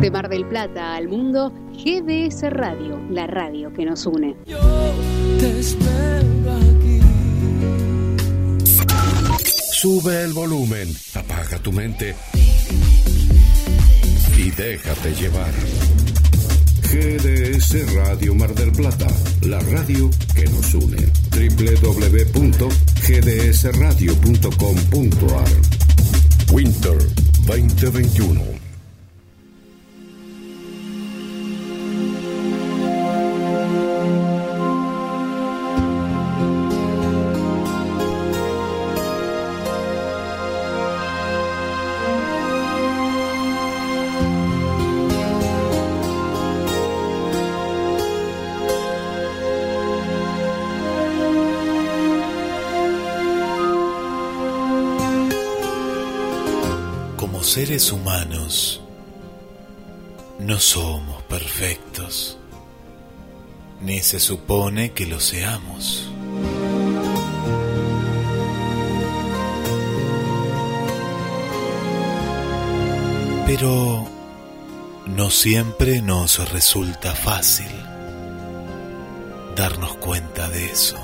De Mar del Plata al mundo, GDS Radio, la radio que nos une. Yo te espero aquí. Sube el volumen, apaga tu mente y déjate llevar. GDS Radio Mar del Plata, la radio que nos une. www.gdsradio.com.ar Winter 2021 humanos no somos perfectos, ni se supone que lo seamos. Pero no siempre nos resulta fácil darnos cuenta de eso.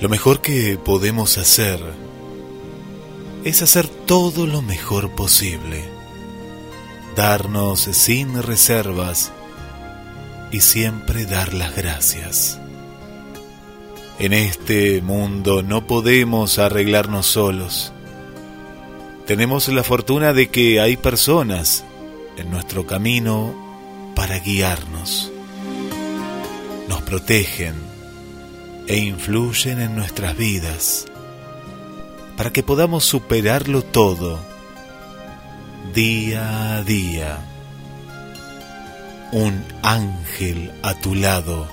Lo mejor que podemos hacer es hacer todo lo mejor posible, darnos sin reservas y siempre dar las gracias. En este mundo no podemos arreglarnos solos. Tenemos la fortuna de que hay personas en nuestro camino para guiarnos. Nos protegen e influyen en nuestras vidas para que podamos superarlo todo día a día. Un ángel a tu lado,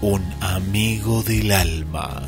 un amigo del alma.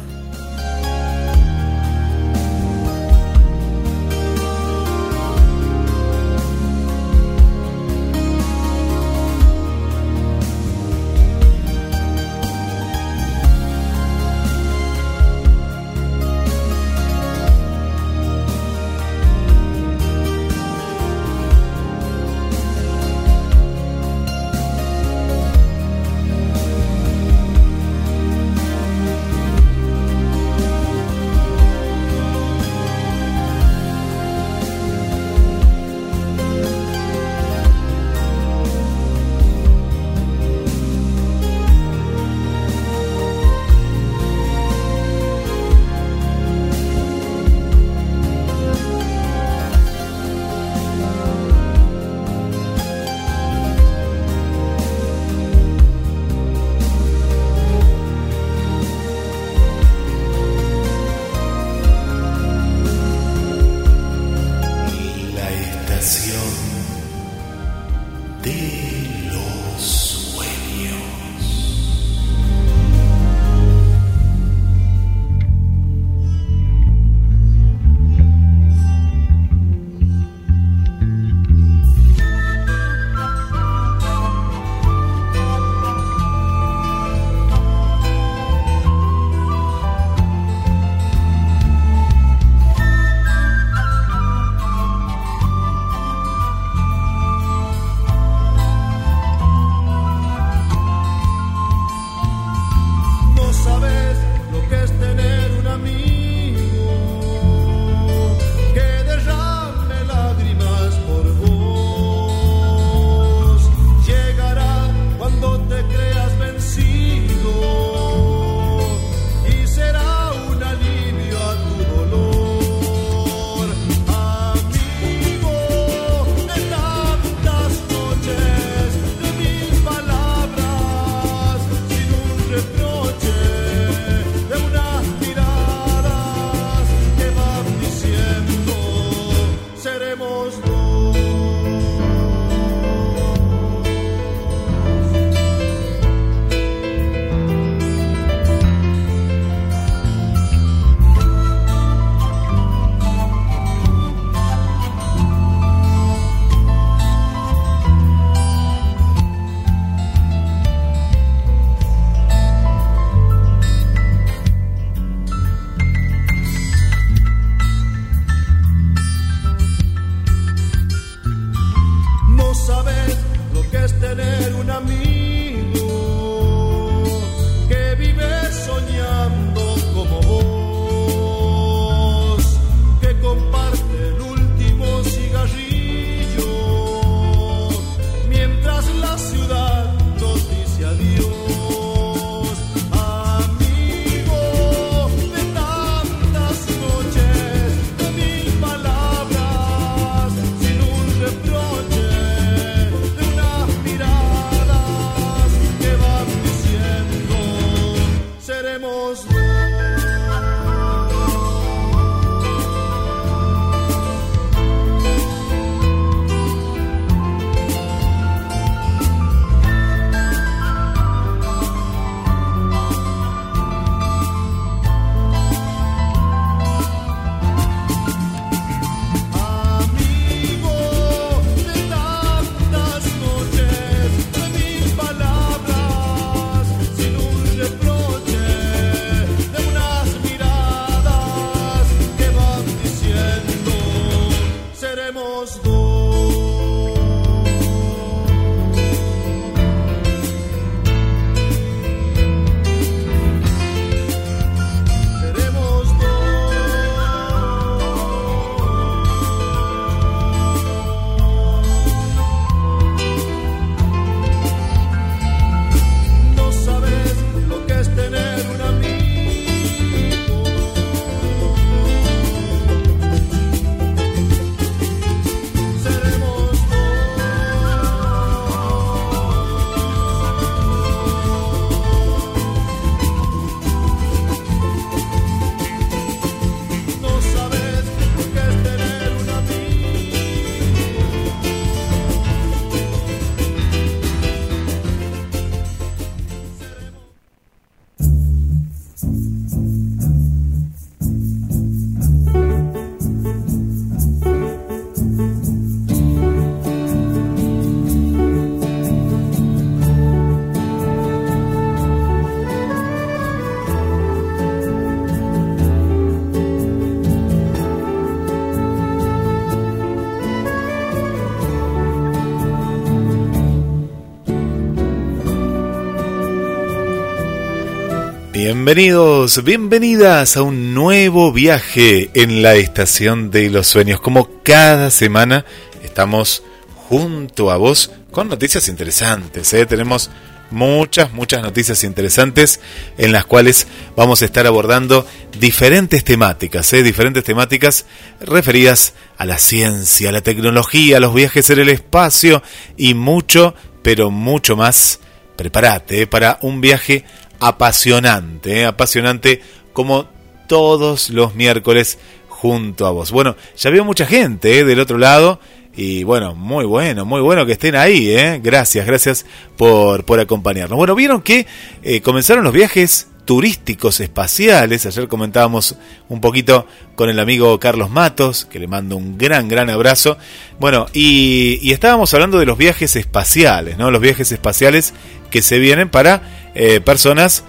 Bienvenidos, bienvenidas a un nuevo viaje en la estación de los sueños. Como cada semana estamos junto a vos con noticias interesantes. ¿eh? Tenemos muchas, muchas noticias interesantes en las cuales vamos a estar abordando diferentes temáticas, ¿eh? diferentes temáticas referidas a la ciencia, a la tecnología, a los viajes en el espacio y mucho, pero mucho más. Prepárate ¿eh? para un viaje apasionante, ¿eh? apasionante como todos los miércoles junto a vos. Bueno, ya veo mucha gente ¿eh? del otro lado y bueno, muy bueno, muy bueno que estén ahí, ¿eh? gracias, gracias por, por acompañarnos. Bueno, vieron que eh, comenzaron los viajes turísticos espaciales, ayer comentábamos un poquito con el amigo Carlos Matos, que le mando un gran, gran abrazo. Bueno, y, y estábamos hablando de los viajes espaciales, ¿no? Los viajes espaciales que se vienen para eh, personas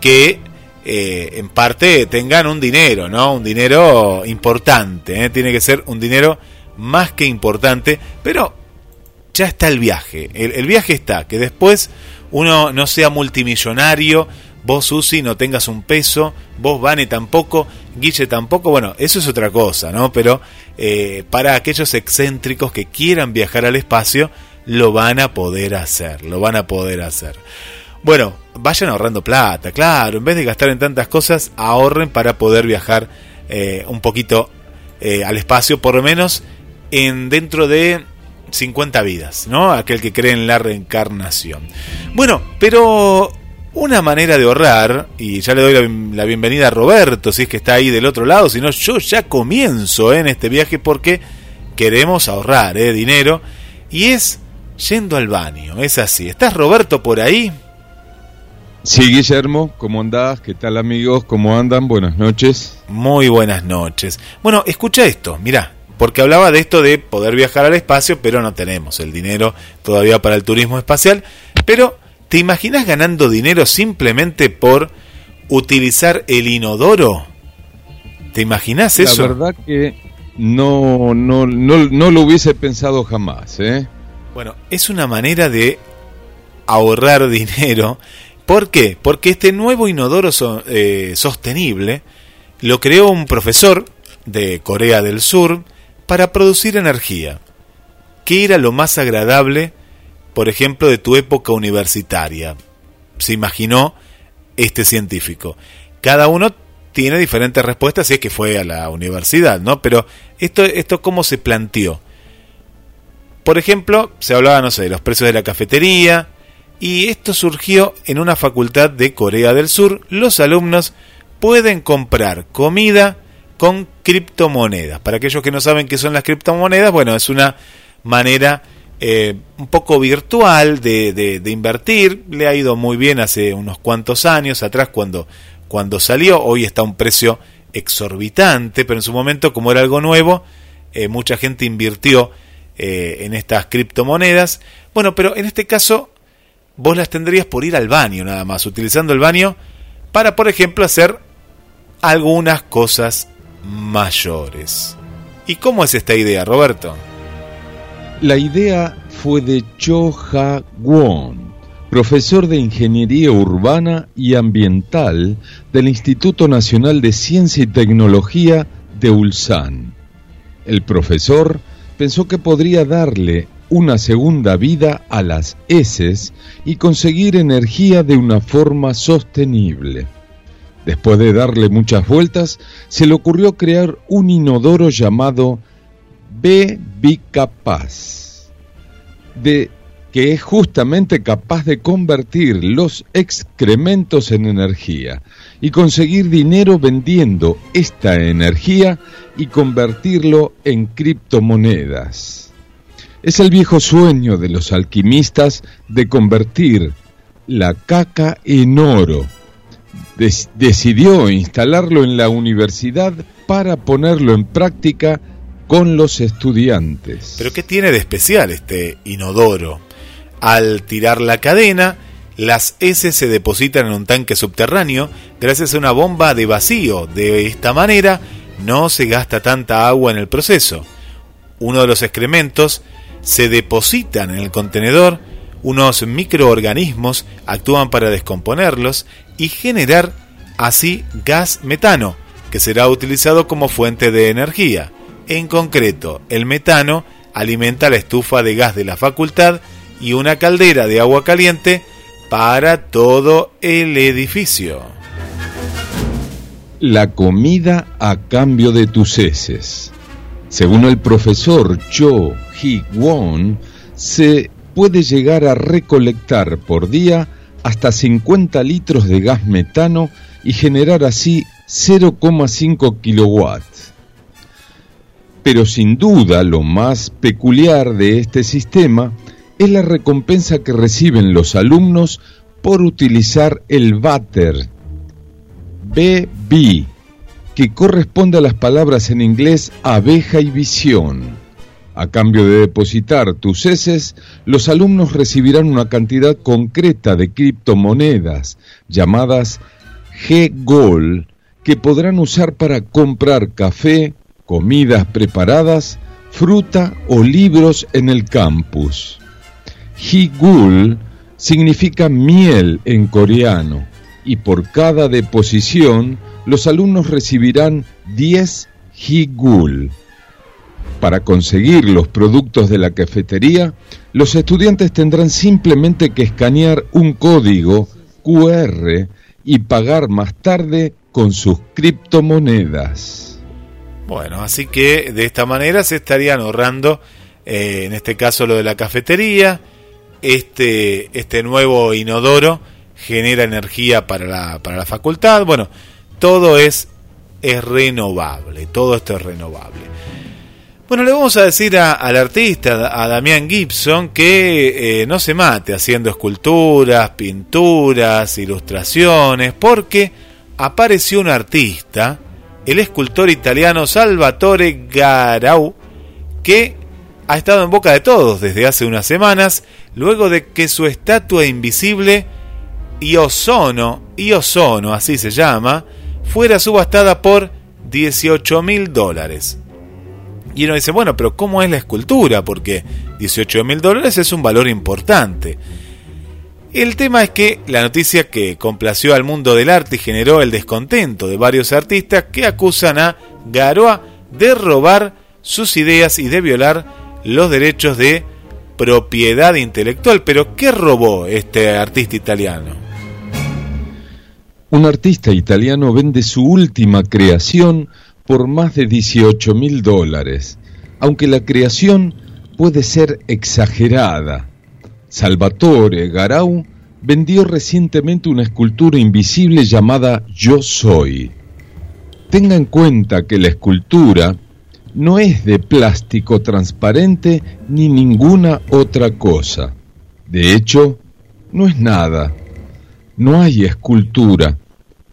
que eh, en parte tengan un dinero, ¿no? Un dinero importante, ¿eh? tiene que ser un dinero más que importante, pero ya está el viaje, el, viaje está, que después uno no sea multimillonario, vos Susi no tengas un peso, vos Vane tampoco, Guille tampoco, bueno, eso es otra cosa, ¿no? Pero eh, para aquellos excéntricos que quieran viajar al espacio, lo van a poder hacer, lo van a poder hacer. Bueno, vayan ahorrando plata, claro, en vez de gastar en tantas cosas, ahorren para poder viajar eh, un poquito eh, al espacio, por lo menos en dentro de 50 vidas, ¿no? Aquel que cree en la reencarnación. Bueno, pero una manera de ahorrar, y ya le doy la, bienvenida a Roberto, si es que está ahí del otro lado, si no, yo ya comienzo ¿eh? en este viaje porque queremos ahorrar dinero, y es yendo al baño, es así. ¿Estás Roberto por ahí? Sí, Guillermo, ¿cómo andás? ¿Qué tal amigos? ¿Cómo andan? Buenas noches. Muy buenas noches. Bueno, escucha esto, mira, porque hablaba de esto de poder viajar al espacio, pero no tenemos el dinero todavía para el turismo espacial. Pero, ¿te imaginas ganando dinero simplemente por utilizar el inodoro? ¿Te imaginas eso? La verdad que no, no, no, no lo hubiese pensado jamás, ¿eh? Bueno, es una manera de ahorrar dinero. ¿Por qué? Porque este nuevo inodoro eh, sostenible lo creó un profesor de Corea del Sur para producir energía. ¿Qué era lo más agradable, por ejemplo, de tu época universitaria? Se imaginó este científico. Cada uno tiene diferentes respuestas si es que fue a la universidad, ¿no? Pero esto, esto cómo se planteó. Por ejemplo, se hablaba, no sé, de los precios de la cafetería, y esto surgió en una facultad de Corea del Sur. Los alumnos pueden comprar comida con criptomonedas. Para aquellos que no saben qué son las criptomonedas, bueno, es una manera eh, un poco virtual de, de- invertir. Le ha ido muy bien hace unos cuantos años atrás cuando, cuando salió. Hoy está a un precio exorbitante, pero en su momento, como era algo nuevo, eh, mucha gente invirtió eh, en estas criptomonedas. Bueno, pero en este caso vos las tendrías por ir al baño nada más, utilizando el baño para, por ejemplo, hacer algunas cosas mayores. ¿Y cómo es esta idea, Roberto? La idea fue de Cho Ha-won, profesor de Ingeniería Urbana y Ambiental del Instituto Nacional de Ciencia y Tecnología de Ulsan. El profesor pensó que podría darle una segunda vida a las heces y conseguir energía de una forma sostenible. Después de darle muchas vueltas, se le ocurrió crear un inodoro llamado B bicapaz, de que es justamente capaz de convertir los excrementos en energía y conseguir dinero vendiendo esta energía y convertirlo en criptomonedas. Es el viejo sueño de los alquimistas de convertir la caca en oro. Decidió instalarlo en la universidad para ponerlo en práctica con los estudiantes. ¿Pero qué tiene de especial este inodoro? Al tirar la cadena, las heces se depositan en un tanque subterráneo gracias a una bomba de vacío. De esta manera no se gasta tanta agua en el proceso. Uno de los excrementos se depositan en el contenedor, unos microorganismos actúan para descomponerlos y generar así gas metano, que será utilizado como fuente de energía. En concreto, el metano alimenta la estufa de gas de la facultad y una caldera de agua caliente para todo el edificio. La comida a cambio de tus heces. Según el profesor Cho Hee-won, se puede llegar a recolectar por día hasta 50 litros de gas metano y generar así 0,5 kilowatts. Pero sin duda lo más peculiar de este sistema es la recompensa que reciben los alumnos por utilizar el váter BB, que corresponde a las palabras en inglés abeja y visión. A cambio de depositar tus heces, los alumnos recibirán una cantidad concreta de criptomonedas llamadas G-Gold que podrán usar para comprar café, comidas preparadas, fruta o libros en el campus. Higul significa miel en coreano y por cada deposición los alumnos recibirán 10 Higul. Para conseguir los productos de la cafetería, los estudiantes tendrán simplemente que escanear un código QR y pagar más tarde con sus criptomonedas. Bueno, así que de esta manera se estarían ahorrando, eh, en este caso lo de la cafetería, este, este nuevo inodoro genera energía para la, para la facultad, bueno, todo es, es renovable, todo esto es renovable. Bueno, le vamos a decir a- al artista, a Damián Gibson, que eh, no se mate haciendo esculturas, pinturas, ilustraciones, porque apareció un artista, el escultor italiano Salvatore Garau, que ha estado en boca de todos desde hace unas semanas, luego de que su estatua invisible, Iosono, Iosono, así se llama, fuera subastada por 18 mil dólares. Y uno dice, bueno, pero ¿cómo es la escultura? Porque 18 mil dólares es un valor importante. El tema es que la noticia que complació al mundo del arte y generó el descontento de varios artistas que acusan a Garoa de robar sus ideas y de violar los derechos de propiedad intelectual. Pero ¿qué robó este artista italiano? Un artista italiano vende su última creación por más de 18 mil dólares, aunque la creación puede ser exagerada. Salvatore Garau vendió recientemente una escultura invisible llamada Yo Soy. Tenga en cuenta que la escultura no es de plástico transparente ni ninguna otra cosa. De hecho, no es nada. No hay escultura.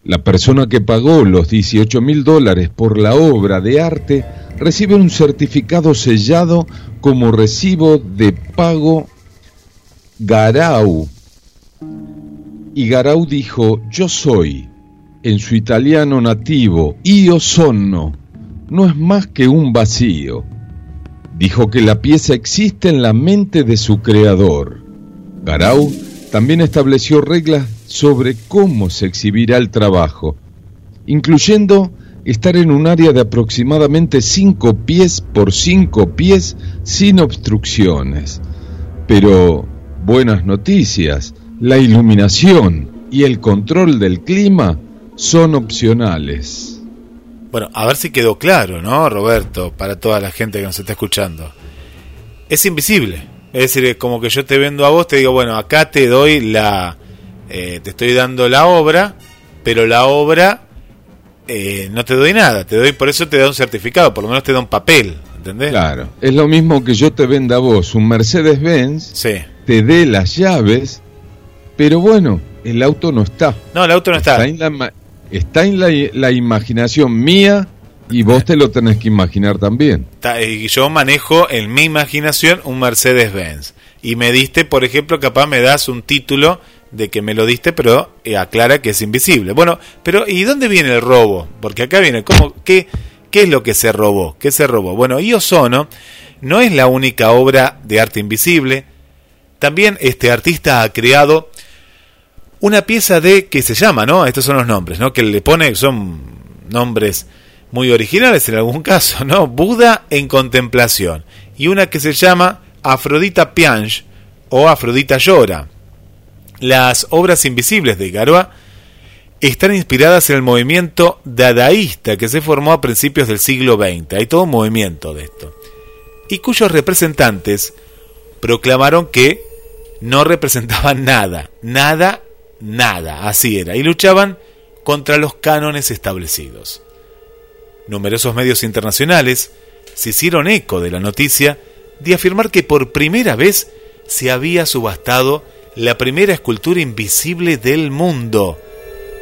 La persona que pagó los 18 mil dólares por la obra de arte recibe un certificado sellado como recibo de pago Garau. Y Garau dijo, yo soy, en su italiano nativo, io sono, no es más que un vacío. Dijo que la pieza existe en la mente de su creador. Garau también estableció reglas sobre cómo se exhibirá el trabajo, incluyendo estar en un área de aproximadamente 5 pies por 5 pies sin obstrucciones. Pero, buenas noticias, la iluminación y el control del clima son opcionales. Bueno, a ver si quedó claro, ¿no, Roberto? Para toda la gente que nos está escuchando. Es invisible. Es decir, como que yo te vendo a vos, te digo, bueno, acá te doy la... Eh, te estoy dando la obra, pero la obra eh, no te doy nada. Te doy, por eso te da un certificado, por lo menos te da un papel, ¿entendés? Claro, es lo mismo que yo te venda a vos un Mercedes-Benz, Sí. te dé las llaves, pero bueno, el auto no está. No, el auto no está. Está en la, está en la, la imaginación mía y vos te lo tenés que imaginar también. Yo manejo en mi imaginación un Mercedes-Benz. Y me diste, por ejemplo, capaz me das un título de que me lo diste, pero eh, aclara que es invisible. Bueno, pero ¿y dónde viene el robo? Porque acá viene, ¿cómo, qué, ¿qué es lo que se robó? ¿Qué se robó? Bueno, Io Sono no es la única obra de arte invisible. También este artista ha creado una pieza de que se llama, ¿no? Estos son los nombres, ¿no? Que le pone, son nombres muy originales en algún caso, ¿no? Buda en contemplación. Y una que se llama Afrodita Piange o Afrodita Llora. Las obras invisibles de Garoa están inspiradas en el movimiento dadaísta que se formó a principios del siglo XX. Hay todo un movimiento de esto. Y cuyos representantes proclamaron que no representaban nada, nada, nada, así era, y luchaban contra los cánones establecidos. Numerosos medios internacionales se hicieron eco de la noticia de afirmar que por primera vez se había subastado la primera escultura invisible del mundo.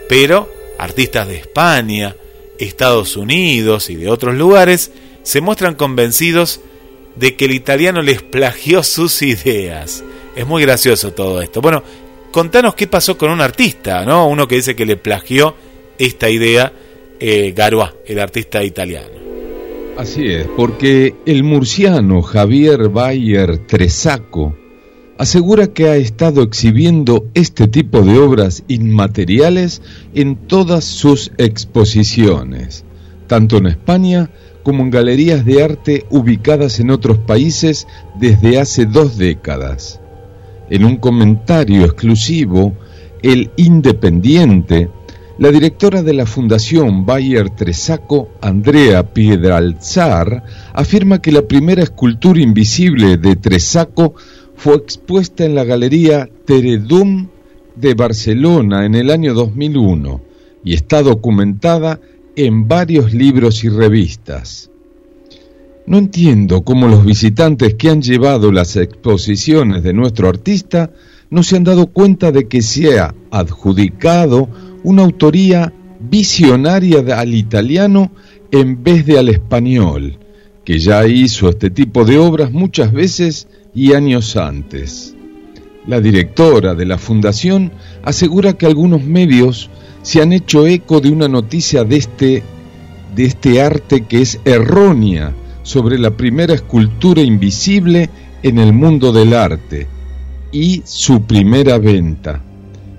Pero artistas de España, Estados Unidos y de otros lugares se muestran convencidos de que el italiano les plagió sus ideas. Es muy gracioso todo esto. Bueno, contanos qué pasó con un artista, ¿no? Uno que dice que le plagió esta idea, eh, el artista italiano. Así es, porque el murciano Javier Bayer Tresaco asegura que ha estado exhibiendo este tipo de obras inmateriales en todas sus exposiciones, tanto en España como en galerías de arte ubicadas en otros países desde hace dos décadas. En un comentario exclusivo, El Independiente, la directora de la Fundación Bayer Tresaco, Andrea Piedralzar, afirma que la primera escultura invisible de Tresaco fue expuesta en la Galería Teredum de Barcelona en el año 2001 y está documentada en varios libros y revistas. No entiendo cómo los visitantes que han llevado las exposiciones de nuestro artista no se han dado cuenta de que se ha adjudicado una autoría visionaria al italiano en vez de al español, que ya hizo este tipo de obras muchas veces y años antes. La directora de la fundación asegura que algunos medios se han hecho eco de una noticia de este, de este arte que es errónea, sobre la primera escultura invisible en el mundo del arte y su primera venta.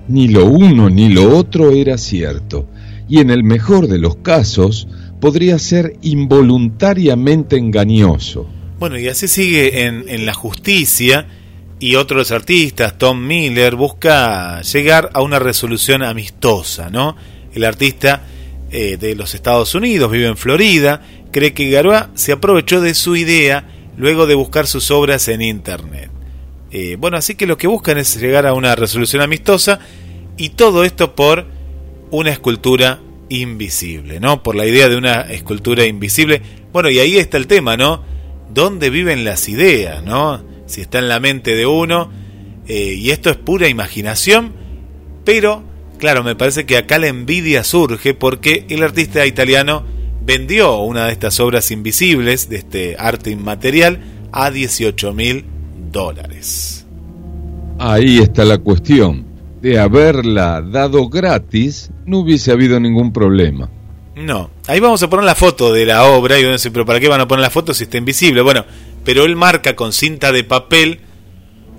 Ni lo uno ni lo otro era cierto, y en el mejor de los casos podría ser involuntariamente engañoso. Bueno, y así sigue en, en la justicia y otros artistas, Tom Miller, busca llegar a una resolución amistosa, ¿no? El artista eh, de los Estados Unidos vive en Florida, cree que Garoa se aprovechó de su idea luego de buscar sus obras en Internet. Eh, bueno, así que lo que buscan es llegar a una resolución amistosa y todo esto por una escultura invisible, ¿no? Por la idea de una escultura invisible. Bueno, y ahí está el tema, ¿no? ¿Dónde viven las ideas, ¿no? Si está en la mente de uno, eh, y esto es pura imaginación, pero, claro, me parece que acá la envidia surge porque el artista italiano vendió una de estas obras invisibles, de este arte inmaterial, a 18 mil dólares. Ahí está la cuestión. De haberla dado gratis, no hubiese habido ningún problema. No, ahí vamos a poner la foto de la obra y uno dice, pero ¿para qué van a poner la foto si está invisible? Bueno, pero él marca con cinta de papel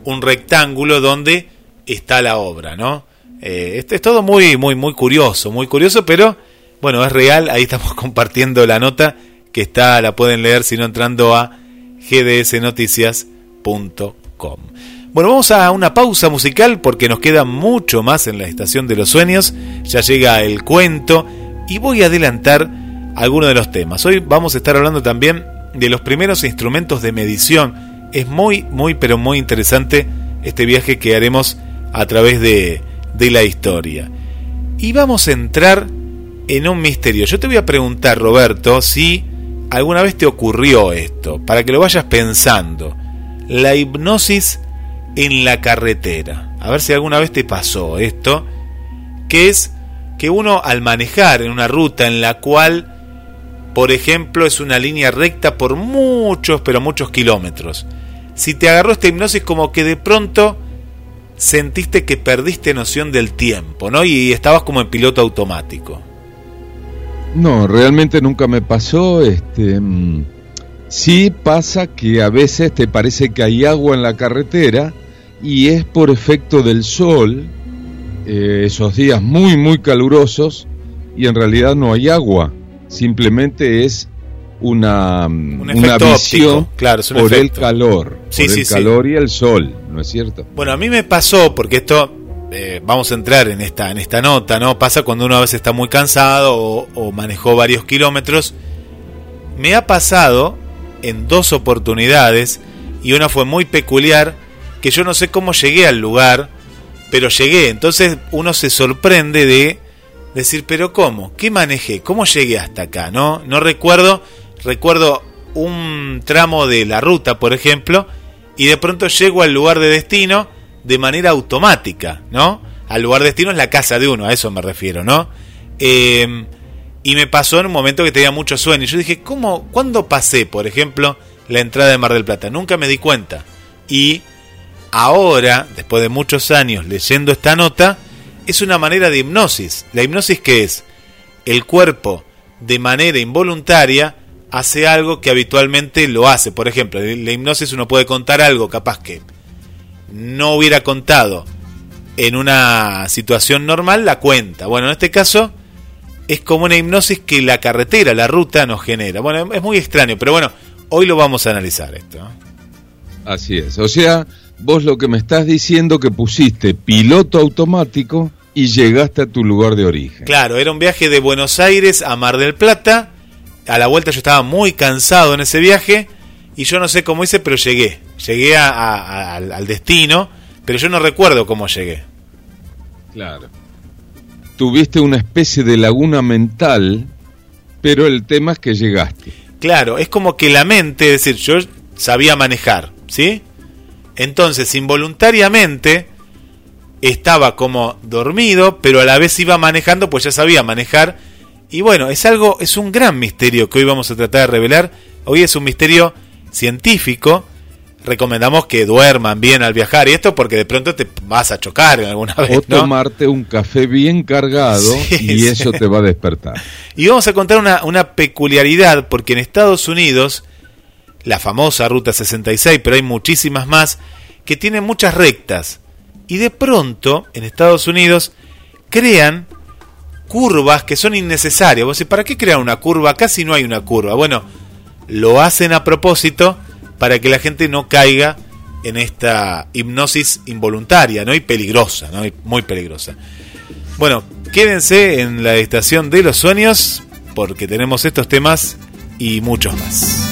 un rectángulo donde está la obra, ¿no? Eh, es todo muy, muy, muy curioso, muy curioso, pero bueno, es real, ahí estamos compartiendo la nota que está, la pueden leer si no entrando a gdsnoticias.com. Bueno, vamos a una pausa musical porque nos queda mucho más en la estación de los sueños. Ya llega el cuento y voy a adelantar algunos de los temas. Hoy vamos a estar hablando también de los primeros instrumentos de medición. Es muy, muy, pero muy interesante este viaje que haremos a través de, de la historia. Y vamos a entrar en un misterio. Yo te voy a preguntar, Roberto, si alguna vez te ocurrió esto, para que lo vayas pensando. La hipnosis en la carretera. A ver si alguna vez te pasó esto, que es que uno al manejar en una ruta en la cual, por ejemplo, es una línea recta por muchos, pero muchos kilómetros, si te agarró esta hipnosis como que de pronto sentiste que perdiste noción del tiempo, ¿no? Y estabas como en piloto automático. No, realmente nunca me pasó. Este, mm, sí pasa que a veces te parece que hay agua en la carretera y es por efecto del sol, eh, esos días muy, muy calurosos, y en realidad no hay agua, simplemente es una, Un una efecto visión óptico, claro, es un por el calor, Sí, por sí, el sí. calor y el sol, ¿no es cierto? Bueno, a mí me pasó, porque esto, eh, vamos a entrar en esta, en esta nota, ¿no? Pasa cuando uno a veces está muy cansado o, o manejó varios kilómetros. Me ha pasado en dos oportunidades, y una fue muy peculiar, que yo no sé cómo llegué al lugar, pero llegué. Entonces uno se sorprende de decir, pero ¿cómo? ¿Qué manejé? ¿Cómo llegué hasta acá? No, no recuerdo, recuerdo un tramo de la ruta, por ejemplo, y de pronto llego al lugar de destino de manera automática, ¿no? Al lugar de destino es la casa de uno, a eso me refiero, ¿no? Eh, y me pasó en un momento que tenía mucho sueño. Y yo dije, ¿cómo, ¿cuándo pasé, por ejemplo, la entrada de Mar del Plata? Nunca me di cuenta. Y ahora, después de muchos años leyendo esta nota, es una manera de hipnosis. ¿La hipnosis qué es? El cuerpo, de manera involuntaria, hace algo que habitualmente lo hace. Por ejemplo, en la hipnosis uno puede contar algo capaz que no hubiera contado en una situación normal, la cuenta. Bueno, en este caso es como una hipnosis que la carretera, la ruta nos genera. Bueno, es muy extraño, pero bueno, hoy lo vamos a analizar esto. Así es, o sea, vos lo que me estás diciendo que pusiste piloto automático y llegaste a tu lugar de origen. Claro, era un viaje de Buenos Aires a Mar del Plata. A la vuelta yo estaba muy cansado en ese viaje y yo no sé cómo hice, pero llegué. Llegué a- a- a- al, al destino, pero yo no recuerdo cómo llegué. Claro. Tuviste una especie de laguna mental, pero el tema es que llegaste. Claro, es como que la mente, es decir, yo sabía manejar, ¿sí? Entonces, involuntariamente estaba como dormido, pero a la vez iba manejando, pues ya sabía manejar. Y bueno, es algo, es un gran misterio que hoy vamos a tratar de revelar. Hoy es un misterio científico. Recomendamos que duerman bien al viajar y esto porque de pronto te vas a chocar alguna vez, O ¿no? tomarte un café bien cargado Sí, y sí. eso te va a despertar. Y vamos a contar una, una peculiaridad, porque en Estados Unidos la famosa Ruta 66, pero hay muchísimas más, que tienen muchas rectas. Y de pronto, en Estados Unidos, crean curvas que son innecesarias. Vos decís, ¿para qué crear una curva? Casi no hay una curva. Bueno, lo hacen a propósito para que la gente no caiga en esta hipnosis involuntaria, ¿no? Y peligrosa, ¿no? muy peligrosa. Bueno, quédense en la estación de los sueños porque tenemos estos temas y muchos más.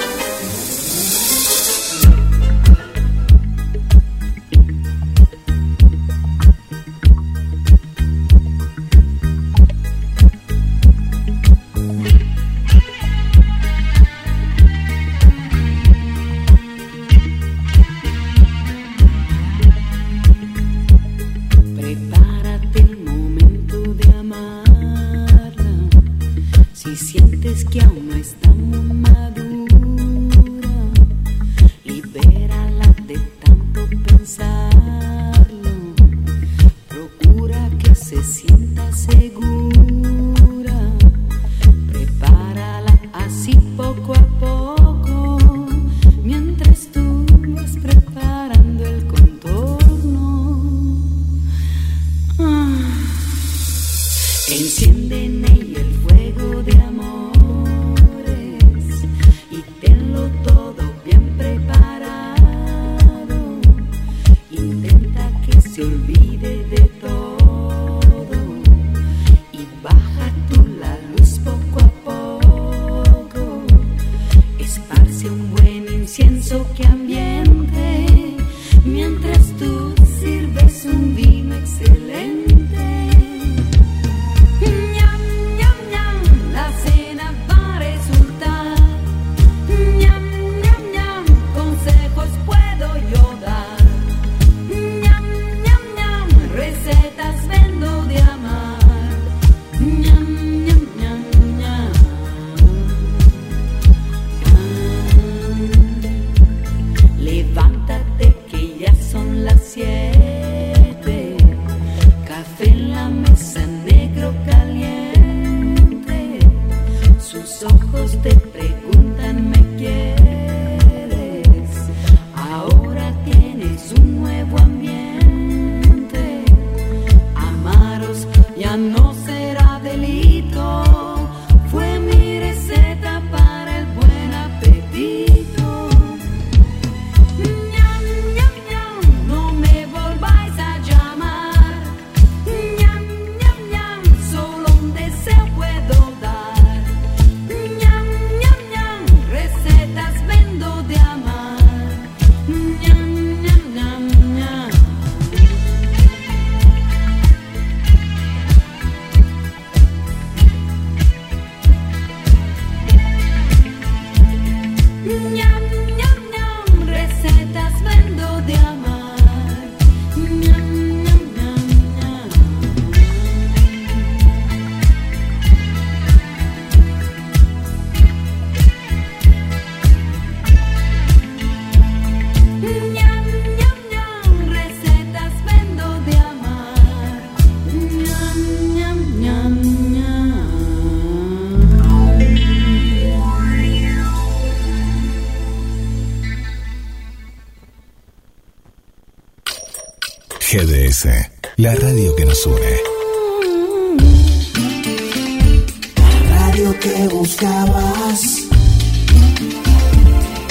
Que buscabas.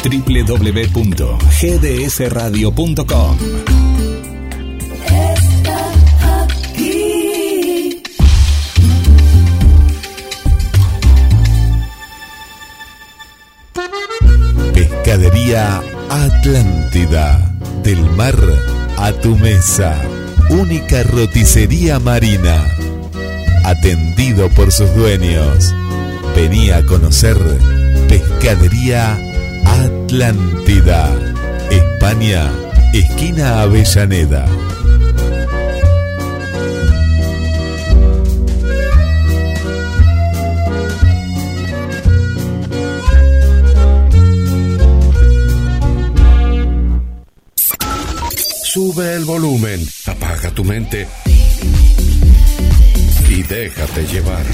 www.gdsradio.com Está aquí. Pescadería Atlántida. Del mar a tu mesa. Única roticería marina. Atendido por sus dueños. Venía a conocer Pescadería Atlántida. España, esquina Avellaneda. Sube el volumen, apaga tu mente y déjate llevar.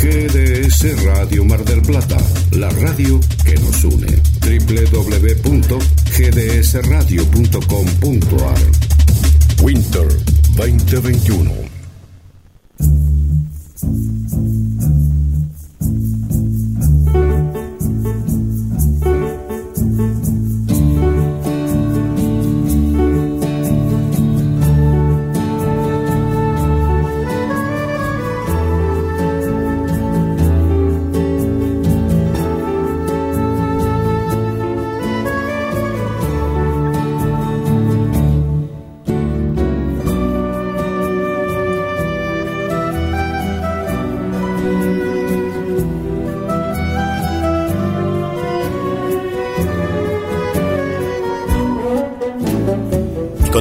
GDS Radio Mar del Plata, la radio que nos une. www.gdsradio.com.ar Winter 2021.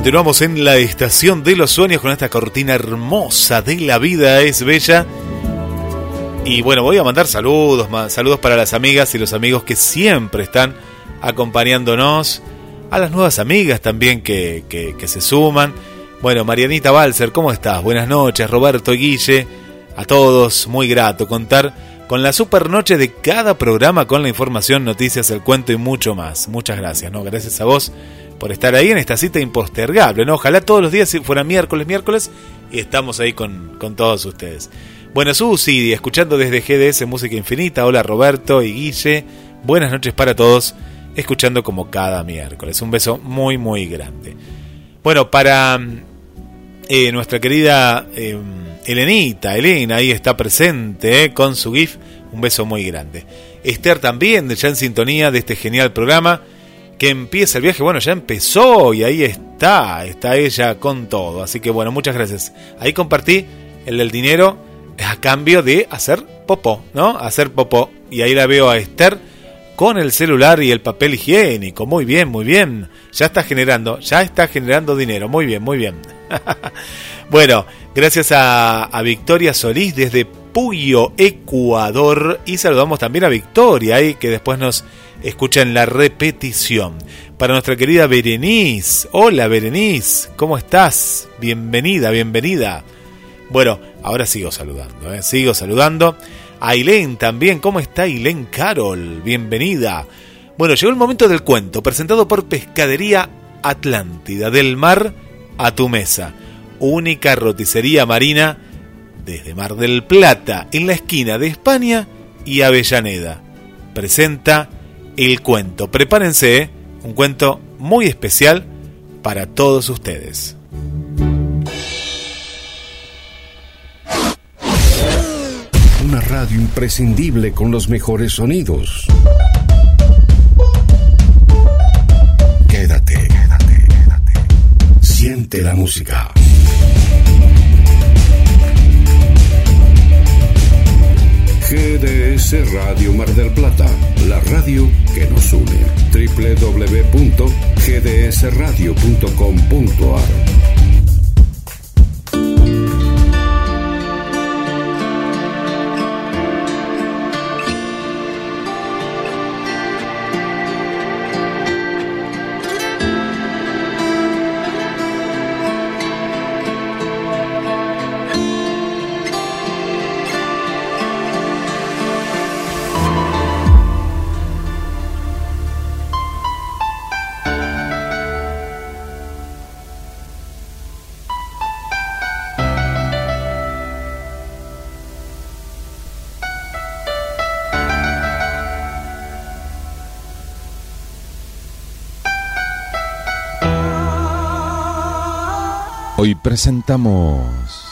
Continuamos en la estación de los sueños con esta cortina hermosa de la vida es bella. Y bueno, voy a mandar saludos, saludos para las amigas y los amigos que siempre están acompañándonos, a las nuevas amigas también que, se suman. Bueno, Marianita Balser, ¿cómo estás? Buenas noches, Roberto Guille, a todos, muy grato contar con la super noche de cada programa con la información, noticias, el cuento y mucho más. Muchas gracias, ¿no? Gracias a vos por estar ahí en esta cita impostergable, ¿no? Ojalá todos los días fuera miércoles, miércoles y estamos ahí con, con todos ustedes. Bueno, Susi, escuchando desde GDS Música Infinita. Hola Roberto y Guille. Buenas noches para todos, escuchando como cada miércoles. Un beso muy, muy grande. Bueno, para eh, nuestra querida eh, Elenita, Elena, ahí está presente eh, con su GIF. Un beso muy grande. Esther también, ya en sintonía de este genial programa que empieza el viaje. Bueno, ya empezó y ahí está, está ella con todo. Así que bueno, muchas gracias. Ahí compartí el del dinero a cambio de hacer popó, ¿no? Hacer popó. Y ahí la veo a Esther con el celular y el papel higiénico. Muy bien, muy bien. Ya está generando, ya está generando dinero. Muy bien, muy bien. bueno, gracias a, a Victoria Solís desde Puyo, Ecuador. Y saludamos también a Victoria, ahí que después nos escucha en la repetición. Para nuestra querida Berenice. Hola Berenice, ¿cómo estás? Bienvenida, bienvenida. Bueno, ahora sigo saludando, ¿eh? sigo saludando. A Ailén también, ¿cómo está Ailén Carol? Bienvenida. Bueno, llegó el momento del cuento, presentado por Pescadería Atlántida, del mar a tu mesa. Única roticería marina desde Mar del Plata, en la esquina de España y Avellaneda. Presenta el cuento. Prepárense, un cuento muy especial para todos ustedes. Una radio imprescindible con los mejores sonidos. Quédate, quédate, quédate. Siente la música. GDS Radio Mar del Plata, la radio que nos une. www.gdsradio.com.ar presentamos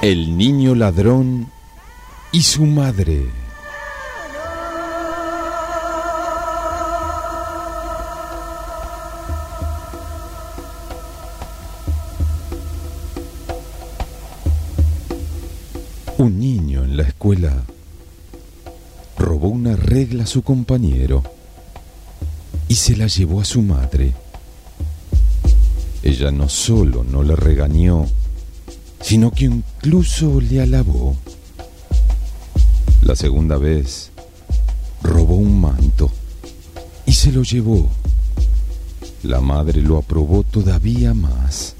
El niño ladrón y su madre. Su compañero y se la llevó a su madre. Ella no solo no le regañó, sino que incluso le alabó. La segunda vez robó un manto y se lo llevó. La madre lo aprobó todavía más.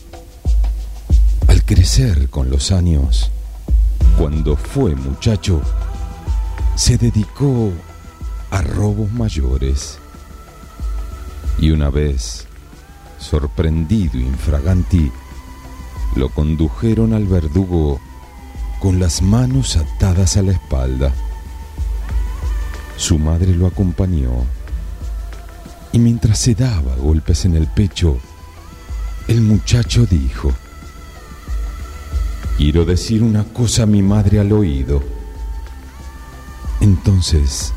Al crecer con los años, cuando fue muchacho, se dedicó a robos mayores. Y una vez, sorprendido infraganti, lo condujeron al verdugo con las manos atadas a la espalda. Su madre lo acompañó y mientras se daba golpes en el pecho, el muchacho dijo, quiero decir una cosa a mi madre al oído. Entonces,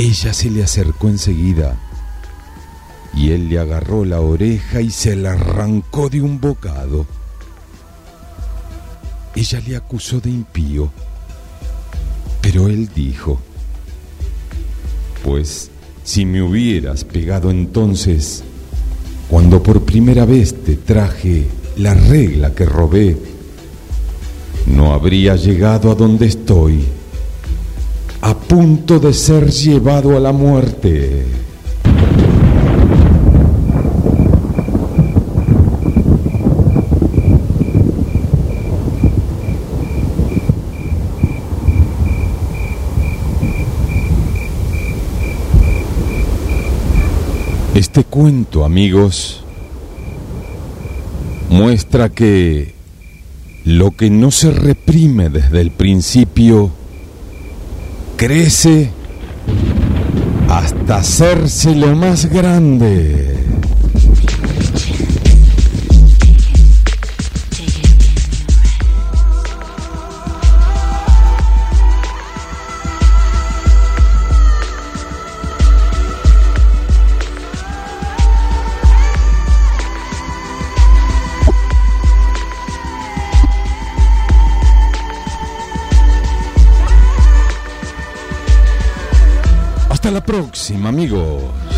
ella se le acercó enseguida y él le agarró la oreja y se la arrancó de un bocado. Ella le acusó de impío, pero él dijo, pues si me hubieras pegado entonces, cuando por primera vez te traje la regla que robé, no habría llegado a donde estoy, a punto de ser llevado a la muerte. Este cuento, amigos, muestra que lo que no se reprime desde el principio crece hasta hacerse lo más grande. Próxima, amigos.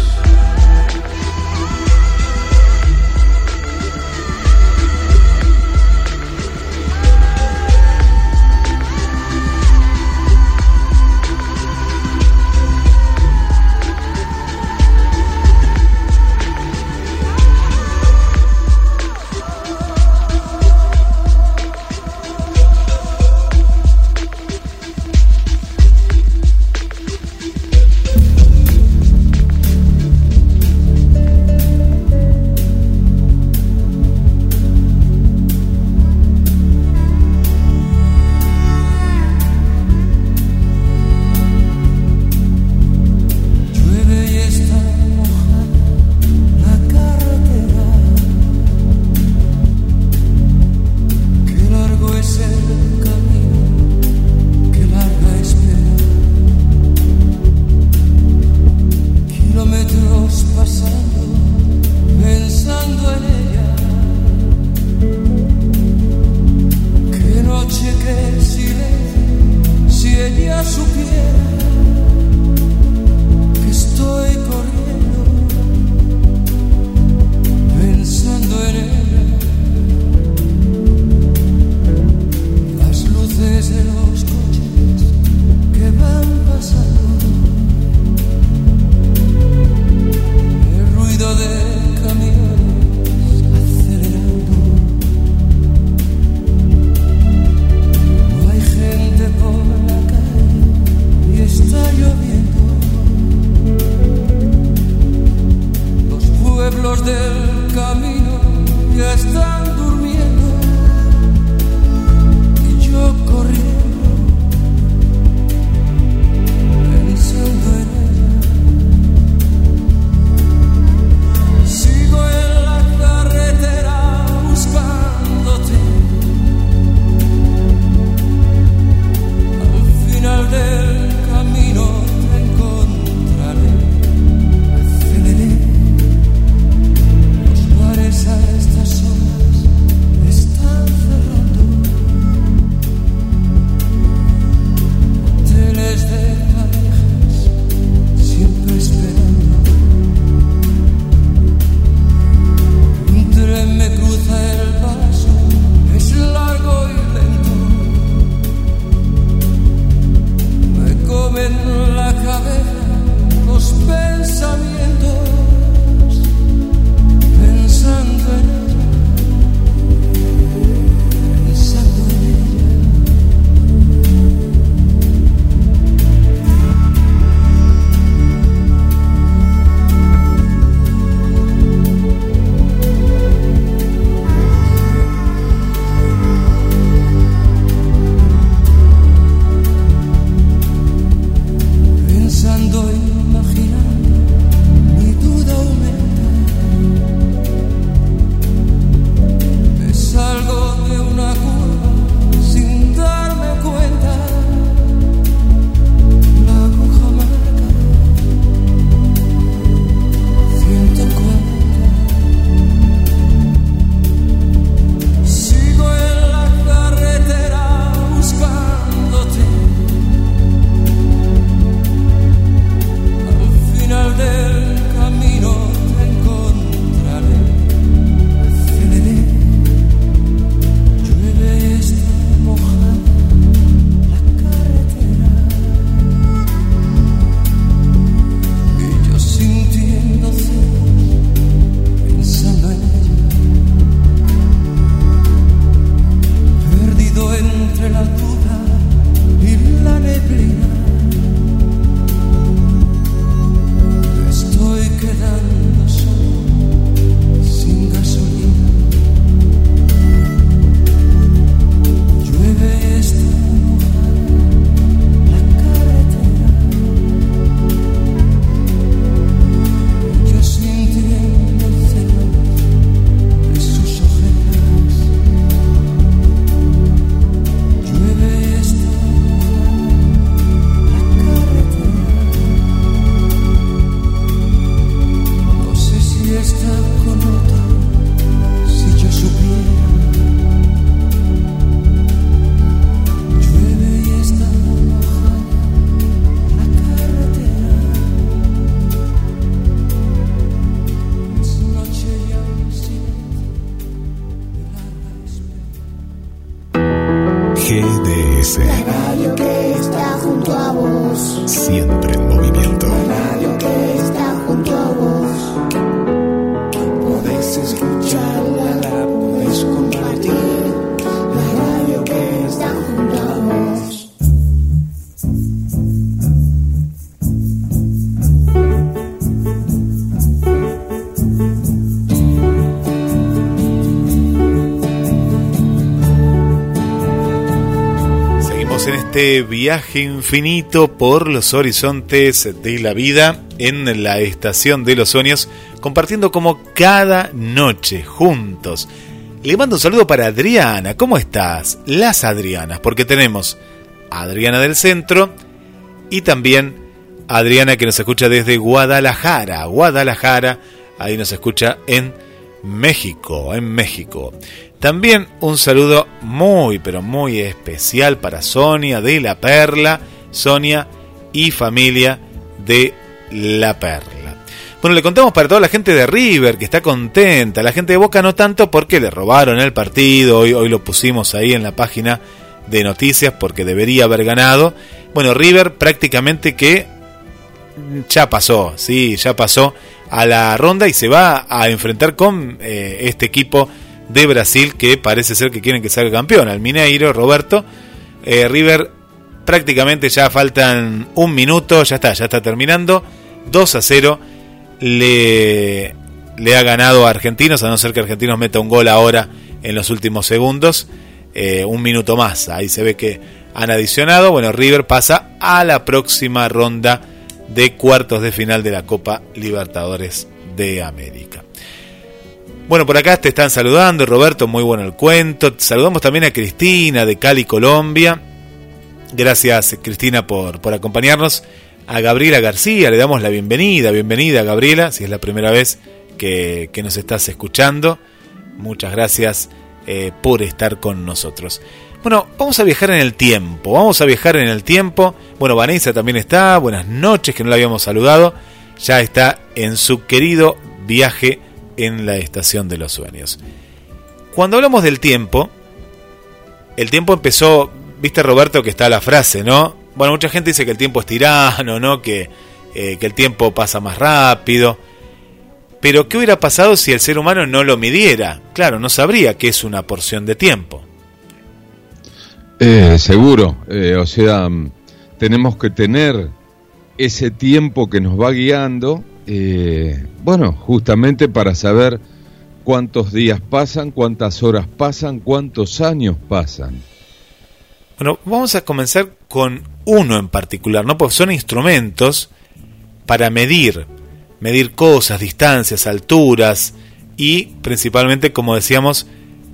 Viaje infinito por los horizontes de la vida en la estación de los sueños, compartiendo como cada noche juntos. Le mando un saludo para Adriana. ¿Cómo estás? Las Adrianas, porque tenemos a Adriana del Centro y también a Adriana que nos escucha desde Guadalajara. Guadalajara, ahí nos escucha en México, en México. También un saludo muy, pero muy especial para Sonia de La Perla, Sonia y familia de La Perla. Bueno, le contamos para toda la gente de River que está contenta, la gente de Boca no tanto porque le robaron el partido, hoy, hoy lo pusimos ahí en la página de noticias porque debería haber ganado. Bueno, River prácticamente que ya pasó, sí, ya pasó a la ronda y se va a enfrentar con eh, este equipo de Brasil que parece ser que quieren que salga campeón, al Mineiro, Roberto. Eh, River prácticamente ya faltan un minuto, ya está, ya está terminando. 2 a 0 le, le ha ganado a Argentinos, a no ser que Argentinos meta un gol ahora en los últimos segundos. Eh, un minuto más, ahí se ve que han adicionado. Bueno, River pasa a la próxima ronda de cuartos de final de la Copa Libertadores de América. Bueno, por acá te están saludando, Roberto, muy bueno el cuento. Saludamos también a Cristina de Cali, Colombia. Gracias, Cristina, por, por acompañarnos. A Gabriela García le damos la bienvenida. Bienvenida, Gabriela, si es la primera vez que, que nos estás escuchando. Muchas gracias eh, por estar con nosotros. Bueno, vamos a viajar en el tiempo. Vamos a viajar en el tiempo. Bueno, Vanessa también está. Buenas noches, que no la habíamos saludado. Ya está en su querido viaje en la estación de los sueños. Cuando hablamos del tiempo, el tiempo empezó, viste Roberto que está la frase, ¿no? Bueno, mucha gente dice que el tiempo es tirano, ¿no? Que, eh, que el tiempo pasa más rápido. Pero ¿qué hubiera pasado si el ser humano no lo midiera? Claro, no sabría qué es una porción de tiempo. Eh, seguro, eh, o sea, mm, tenemos que tener ese tiempo que nos va guiando, eh, bueno, justamente para saber cuántos días pasan, cuántas horas pasan, cuántos años pasan. Bueno, vamos a comenzar con uno en particular, ¿no? Porque son instrumentos para medir, medir cosas, distancias, alturas y principalmente, como decíamos,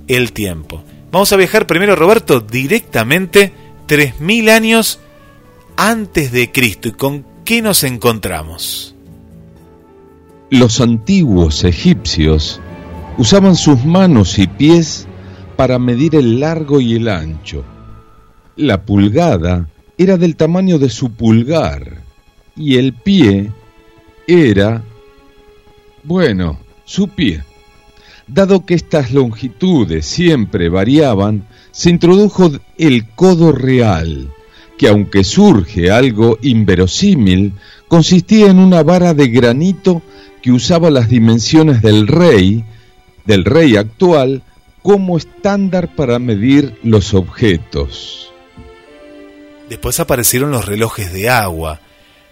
el tiempo. Vamos a viajar primero, Roberto, directamente 3.000 años antes de Cristo. ¿Y con qué nos encontramos? Los antiguos egipcios usaban sus manos y pies para medir el largo y el ancho. La pulgada era del tamaño de su pulgar y el pie era, bueno, su pie. Dado que estas longitudes siempre variaban, se introdujo el codo real, que aunque surge algo inverosímil, consistía en una vara de granito que usaba las dimensiones del rey, del rey actual, como estándar para medir los objetos. Después aparecieron los relojes de agua.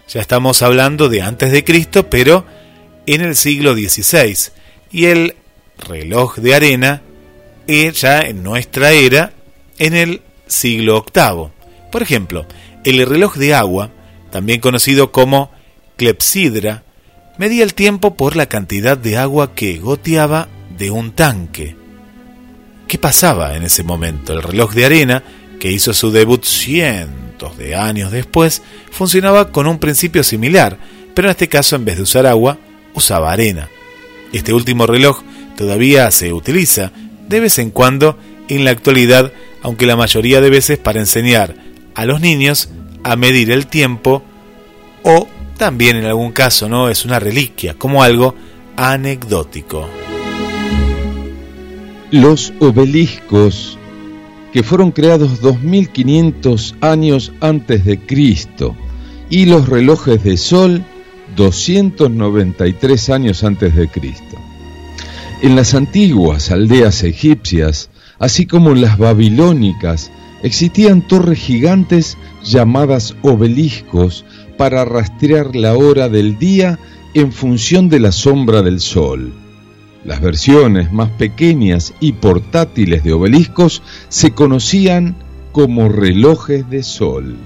Ya estamos hablando de antes de Cristo, pero en el siglo XVI. Y el reloj de arena ya en nuestra era en el siglo VIII. Por ejemplo, el reloj de agua, también conocido como clepsidra, medía el tiempo por la cantidad de agua que goteaba de un tanque. ¿Qué pasaba en ese momento? El reloj de arena, que hizo su debut cientos de años después, funcionaba con un principio similar, pero en este caso en vez de usar agua, usaba arena. Este último reloj todavía se utiliza de vez en cuando en la actualidad, aunque la mayoría de veces para enseñar a los niños a medir el tiempo o también en algún caso no es una reliquia, como algo anecdótico. Los obeliscos que fueron creados 2500 años antes de Cristo y los relojes de sol 293 años antes de Cristo. En las antiguas aldeas egipcias, así como en las babilónicas, existían torres gigantes llamadas obeliscos para rastrear la hora del día en función de la sombra del sol. Las versiones más pequeñas y portátiles de obeliscos se conocían como relojes de sol.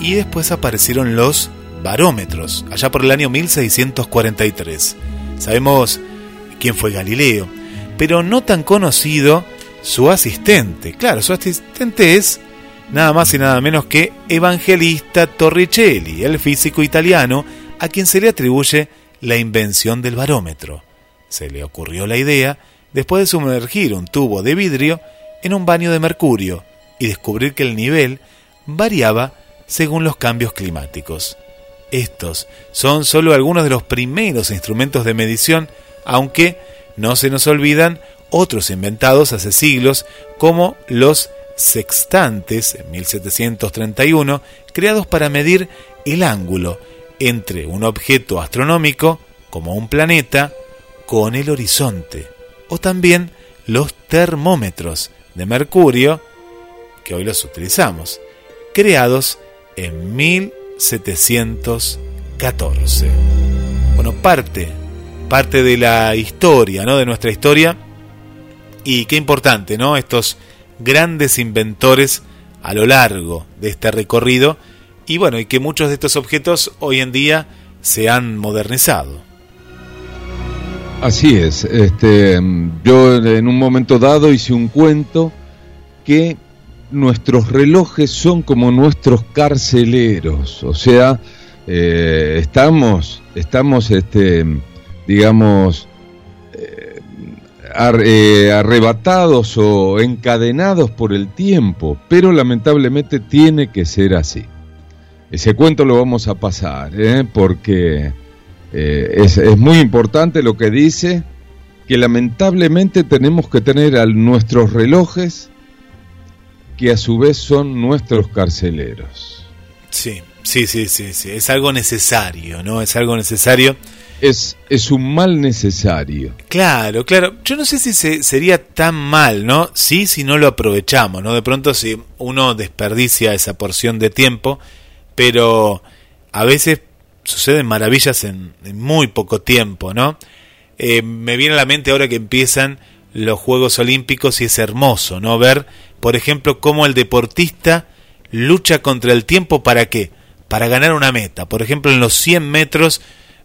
Y después aparecieron los barómetros, allá por el año 1643. Sabemos quién fue Galileo, pero no tan conocido su asistente. Claro, su asistente es nada más y nada menos que Evangelista Torricelli, el físico italiano a quien se le atribuye la invención del barómetro. Se le ocurrió la idea después de sumergir un tubo de vidrio en un baño de mercurio y descubrir que el nivel variaba según los cambios climáticos. Estos son solo algunos de los primeros instrumentos de medición, aunque no se nos olvidan otros inventados hace siglos, como los sextantes en 1731, creados para medir el ángulo entre un objeto astronómico, como un planeta, con el horizonte, o también los termómetros de mercurio, que hoy los utilizamos, creados en 1714. Bueno, parte, parte de la historia, ¿no? De nuestra historia. Y qué importante, ¿no? Estos grandes inventores a lo largo de este recorrido. Y bueno, y que muchos de estos objetos hoy en día se han modernizado. Así es, este, yo en un momento dado hice un cuento que nuestros relojes son como nuestros carceleros, o sea, eh, estamos, estamos, este, digamos, eh, arrebatados o encadenados por el tiempo, pero lamentablemente tiene que ser así. Ese cuento lo vamos a pasar, ¿eh? porque eh, es, es muy importante lo que dice, que lamentablemente tenemos que tener a nuestros relojes que a su vez son nuestros carceleros. Sí, sí, sí, sí, sí. Es algo necesario, ¿no? Es algo necesario. Es, es un mal necesario. Claro, claro. Yo no sé si se- sería tan mal, ¿no? Sí, si no lo aprovechamos, ¿no? De pronto si uno desperdicia esa porción de tiempo, pero a veces suceden maravillas en, muy poco tiempo, ¿no? Eh, me viene a la mente ahora que empiezan los Juegos Olímpicos y es hermoso, ¿no? Ver, por ejemplo, cómo el deportista lucha contra el tiempo para qué? Para ganar una meta. Por ejemplo, en los 100 metros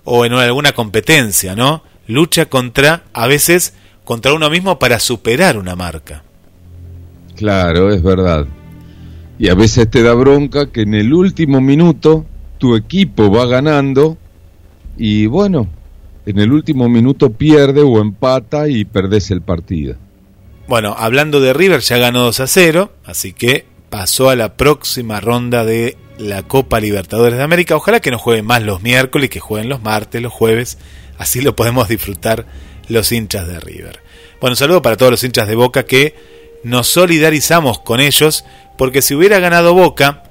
o en alguna competencia, ¿no? Lucha contra, a veces, contra uno mismo para superar una marca. Claro, es verdad. Y a veces te da bronca que en el último minuto tu equipo va ganando y bueno, en el último minuto pierde o empata y perdés el partido. Bueno, hablando de River, ya ganó 2 a 0, así que pasó a la próxima ronda de la Copa Libertadores de América. Ojalá que no jueguen más los miércoles, que jueguen los martes, los jueves, así lo podemos disfrutar los hinchas de River. Bueno, saludo para todos los hinchas de Boca que nos solidarizamos con ellos, porque si hubiera ganado Boca,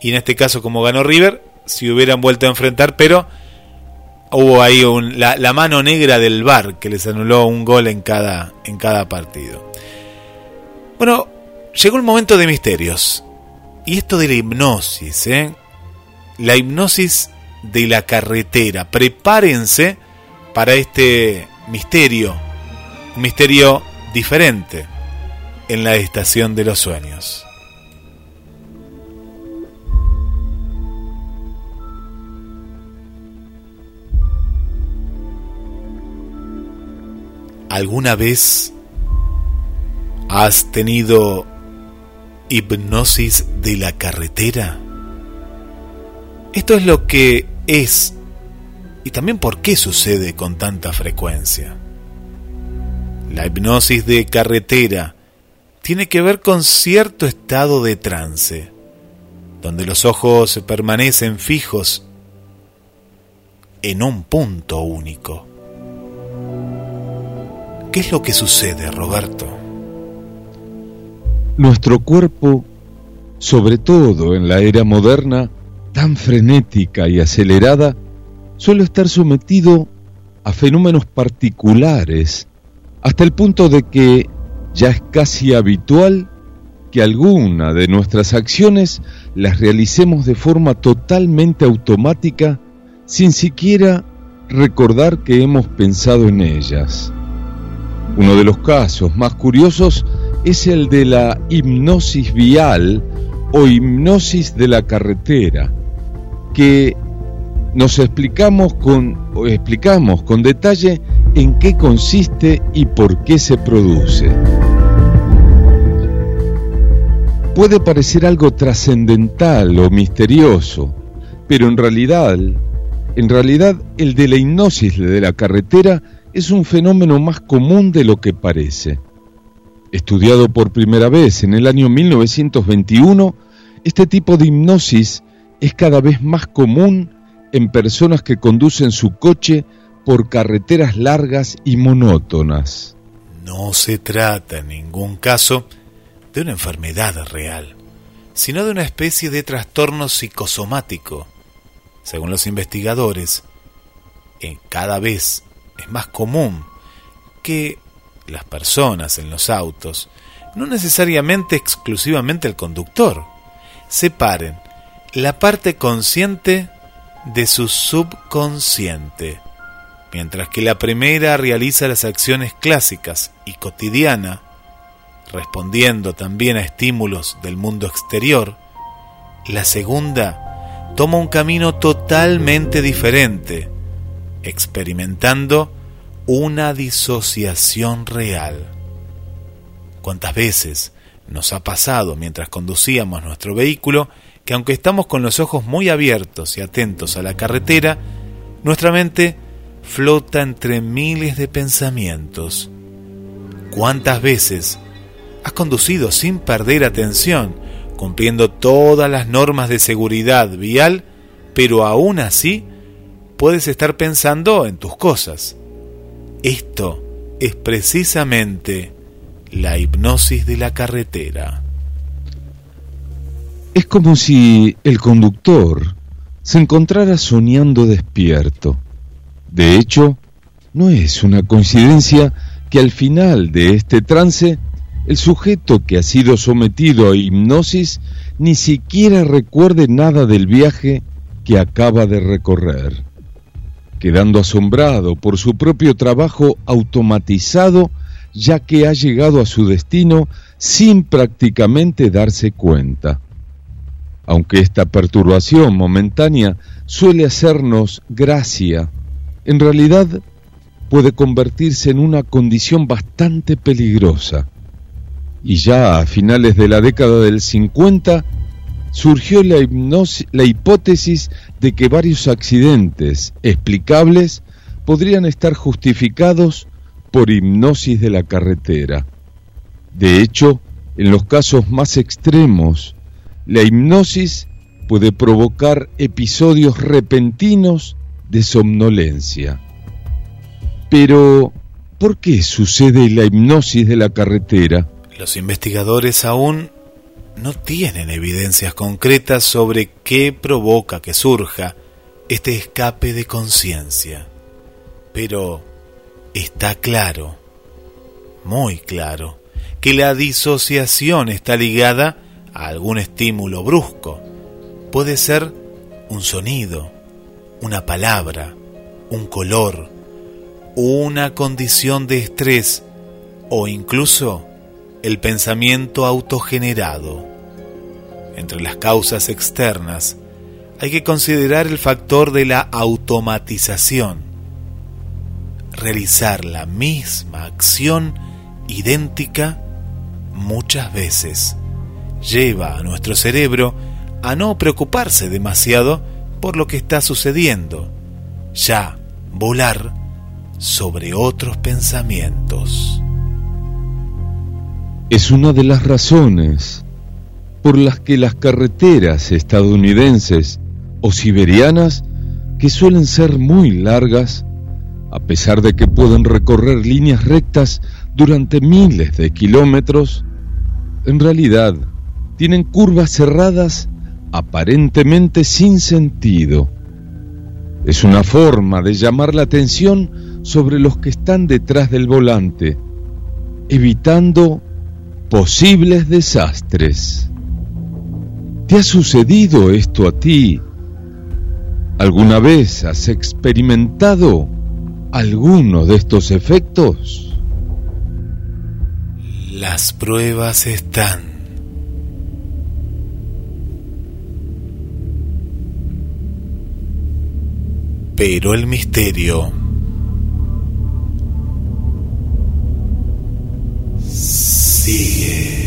y en este caso como ganó River, si hubieran vuelto a enfrentar, pero hubo ahí la mano negra del VAR que les anuló un gol en cada, en cada partido. Bueno, llegó el momento de misterios. Y esto de la hipnosis, ¿eh? La hipnosis de la carretera. Prepárense para este misterio. Un misterio diferente en la estación de los sueños. ¿Alguna vez has tenido hipnosis de la carretera? Esto es lo que es y también por qué sucede con tanta frecuencia. La hipnosis de carretera tiene que ver con cierto estado de trance, donde los ojos permanecen fijos en un punto único. ¿Qué es lo que sucede, Roberto? Nuestro cuerpo, sobre todo en la era moderna, tan frenética y acelerada, suele estar sometido a fenómenos particulares, hasta el punto de que ya es casi habitual que alguna de nuestras acciones las realicemos de forma totalmente automática sin siquiera recordar que hemos pensado en ellas. Uno de los casos más curiosos es el de la hipnosis vial o hipnosis de la carretera, que nos explicamos con, explicamos con detalle en qué consiste y por qué se produce. Puede parecer algo trascendental o misterioso, pero en realidad, en realidad el de la hipnosis de la carretera es un fenómeno más común de lo que parece. Estudiado por primera vez en el año 1921, este tipo de hipnosis es cada vez más común en personas que conducen su coche por carreteras largas y monótonas. No se trata en ningún caso de una enfermedad real, sino de una especie de trastorno psicosomático. Según los investigadores, en cada vez es más común que las personas en los autos, no necesariamente exclusivamente el conductor, separen la parte consciente de su subconsciente. Mientras que la primera realiza las acciones clásicas y cotidiana, respondiendo también a estímulos del mundo exterior, la segunda toma un camino totalmente diferente, experimentando una disociación real. ¿Cuántas veces nos ha pasado mientras conducíamos nuestro vehículo que aunque estamos con los ojos muy abiertos y atentos a la carretera, nuestra mente flota entre miles de pensamientos? ¿Cuántas veces has conducido sin perder atención, cumpliendo todas las normas de seguridad vial, pero aún así puedes estar pensando en tus cosas? Esto es precisamente la hipnosis de la carretera. Es como si el conductor se encontrara soñando despierto. De hecho, no es una coincidencia que al final de este trance el sujeto que ha sido sometido a hipnosis ni siquiera recuerde nada del viaje que acaba de recorrer, quedando asombrado por su propio trabajo automatizado ya que ha llegado a su destino sin prácticamente darse cuenta. Aunque esta perturbación momentánea suele hacernos gracia, en realidad puede convertirse en una condición bastante peligrosa. Y ya a finales de la década del 50 surgió la, hipótesis de que varios accidentes explicables podrían estar justificados por hipnosis de la carretera. De hecho, en los casos más extremos, la hipnosis puede provocar episodios repentinos de somnolencia. Pero, ¿por qué sucede la hipnosis de la carretera? Los investigadores aún no tienen evidencias concretas sobre qué provoca que surja este escape de conciencia. Pero está claro, muy claro, que la disociación está ligada a algún estímulo brusco. Puede ser un sonido, una palabra, un color, una condición de estrés o incluso el pensamiento autogenerado. Entre las causas externas hay que considerar el factor de la automatización. Realizar la misma acción idéntica muchas veces lleva a nuestro cerebro a no preocuparse demasiado por lo que está sucediendo, ya volar sobre otros pensamientos. Es una de las razones por las que las carreteras estadounidenses o siberianas, que suelen ser muy largas, a pesar de que pueden recorrer líneas rectas durante miles de kilómetros, en realidad, tienen curvas cerradas aparentemente sin sentido. Es una forma de llamar la atención sobre los que están detrás del volante, evitando posibles desastres. ¿Te ha sucedido esto a ti? ¿Alguna vez has experimentado alguno de estos efectos? Las pruebas están. Pero el misterio sigue.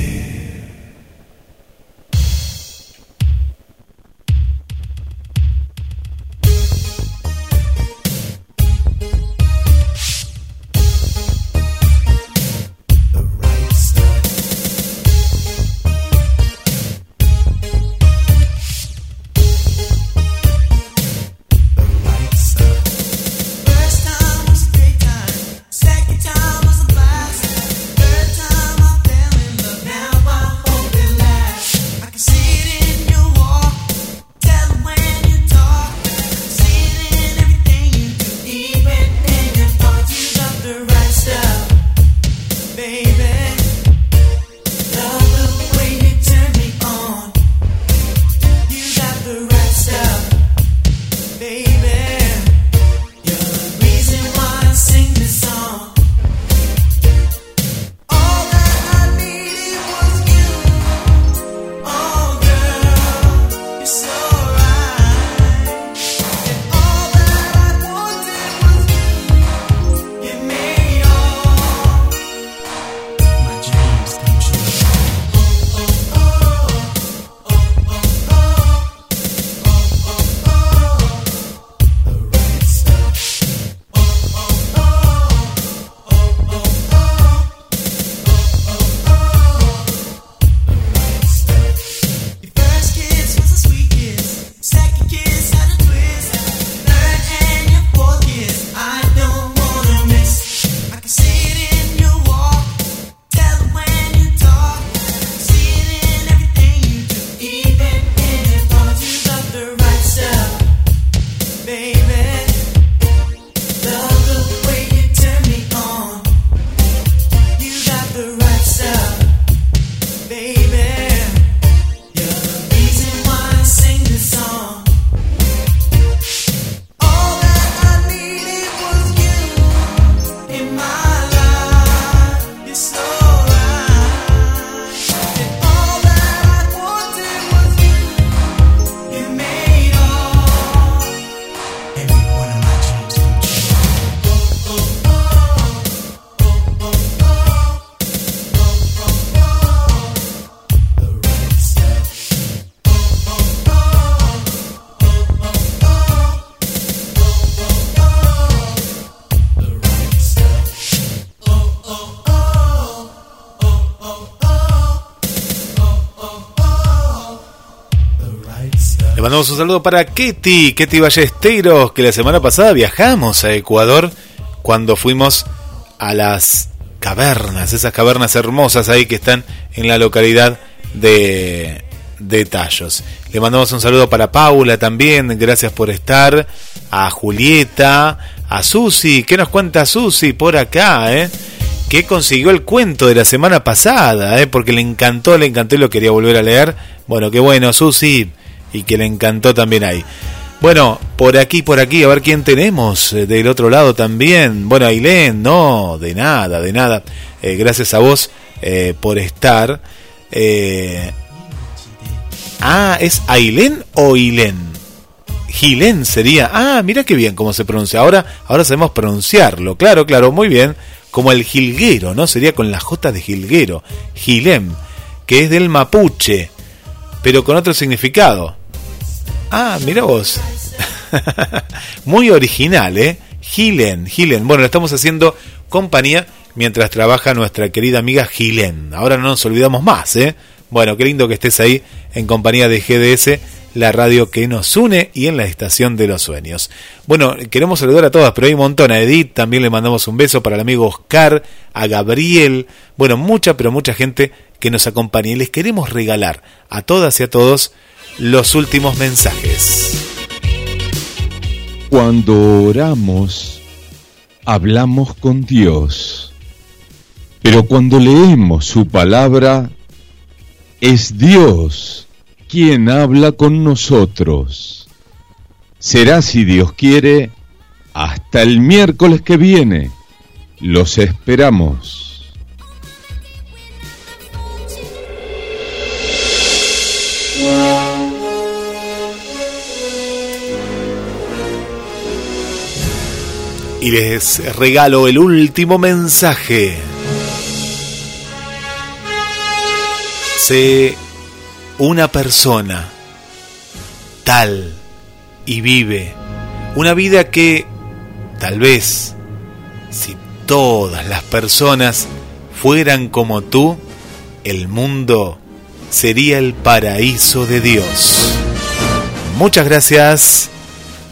Un saludo para Ketty, Ketty Ballesteros, que la semana pasada viajamos a Ecuador cuando fuimos a las cavernas, esas cavernas hermosas ahí que están en la localidad de, de Tallos. Le mandamos un saludo para Paula también, gracias por estar, a Julieta, a Susi, ¿qué nos cuenta Susi por acá, eh? Que consiguió el cuento de la semana pasada, eh, porque le encantó, le encantó y lo quería volver a leer. Bueno, qué bueno, Susi, y que le encantó también ahí. Bueno, por aquí, por aquí, a ver quién tenemos eh, del otro lado también. Bueno, Ailén, no, de nada, de nada. Eh, gracias a vos eh, por estar. Eh, ah, ¿es Ailén o Ilén? Gilén sería. Ah, mira qué bien cómo se pronuncia. Ahora, ahora sabemos pronunciarlo. Claro, claro, muy bien. Como el jilguero, ¿no? Sería con la J de jilguero. Gilem, que es del mapuche, pero con otro significado. Ah, mira vos. Muy original, ¿eh? Gilen, Gilen. Bueno, le estamos haciendo compañía mientras trabaja nuestra querida amiga Gilen. Ahora no nos olvidamos más, ¿eh? Bueno, qué lindo que estés ahí en compañía de GDS la radio que nos une y en la estación de los sueños. Bueno, queremos saludar a todas, pero hay un montón. A Edith también le mandamos un beso para el amigo Oscar, a Gabriel, bueno, mucha, pero mucha gente que nos acompaña y les queremos regalar a todas y a todos los últimos mensajes. Cuando oramos, hablamos con Dios. Pero cuando leemos su palabra, es Dios quien habla con nosotros. Será, si Dios quiere, hasta el miércoles que viene. Los esperamos. Y les regalo el último mensaje. Sé una persona tal y vive una vida que tal vez si todas las personas fueran como tú, el mundo sería el paraíso de Dios. Muchas gracias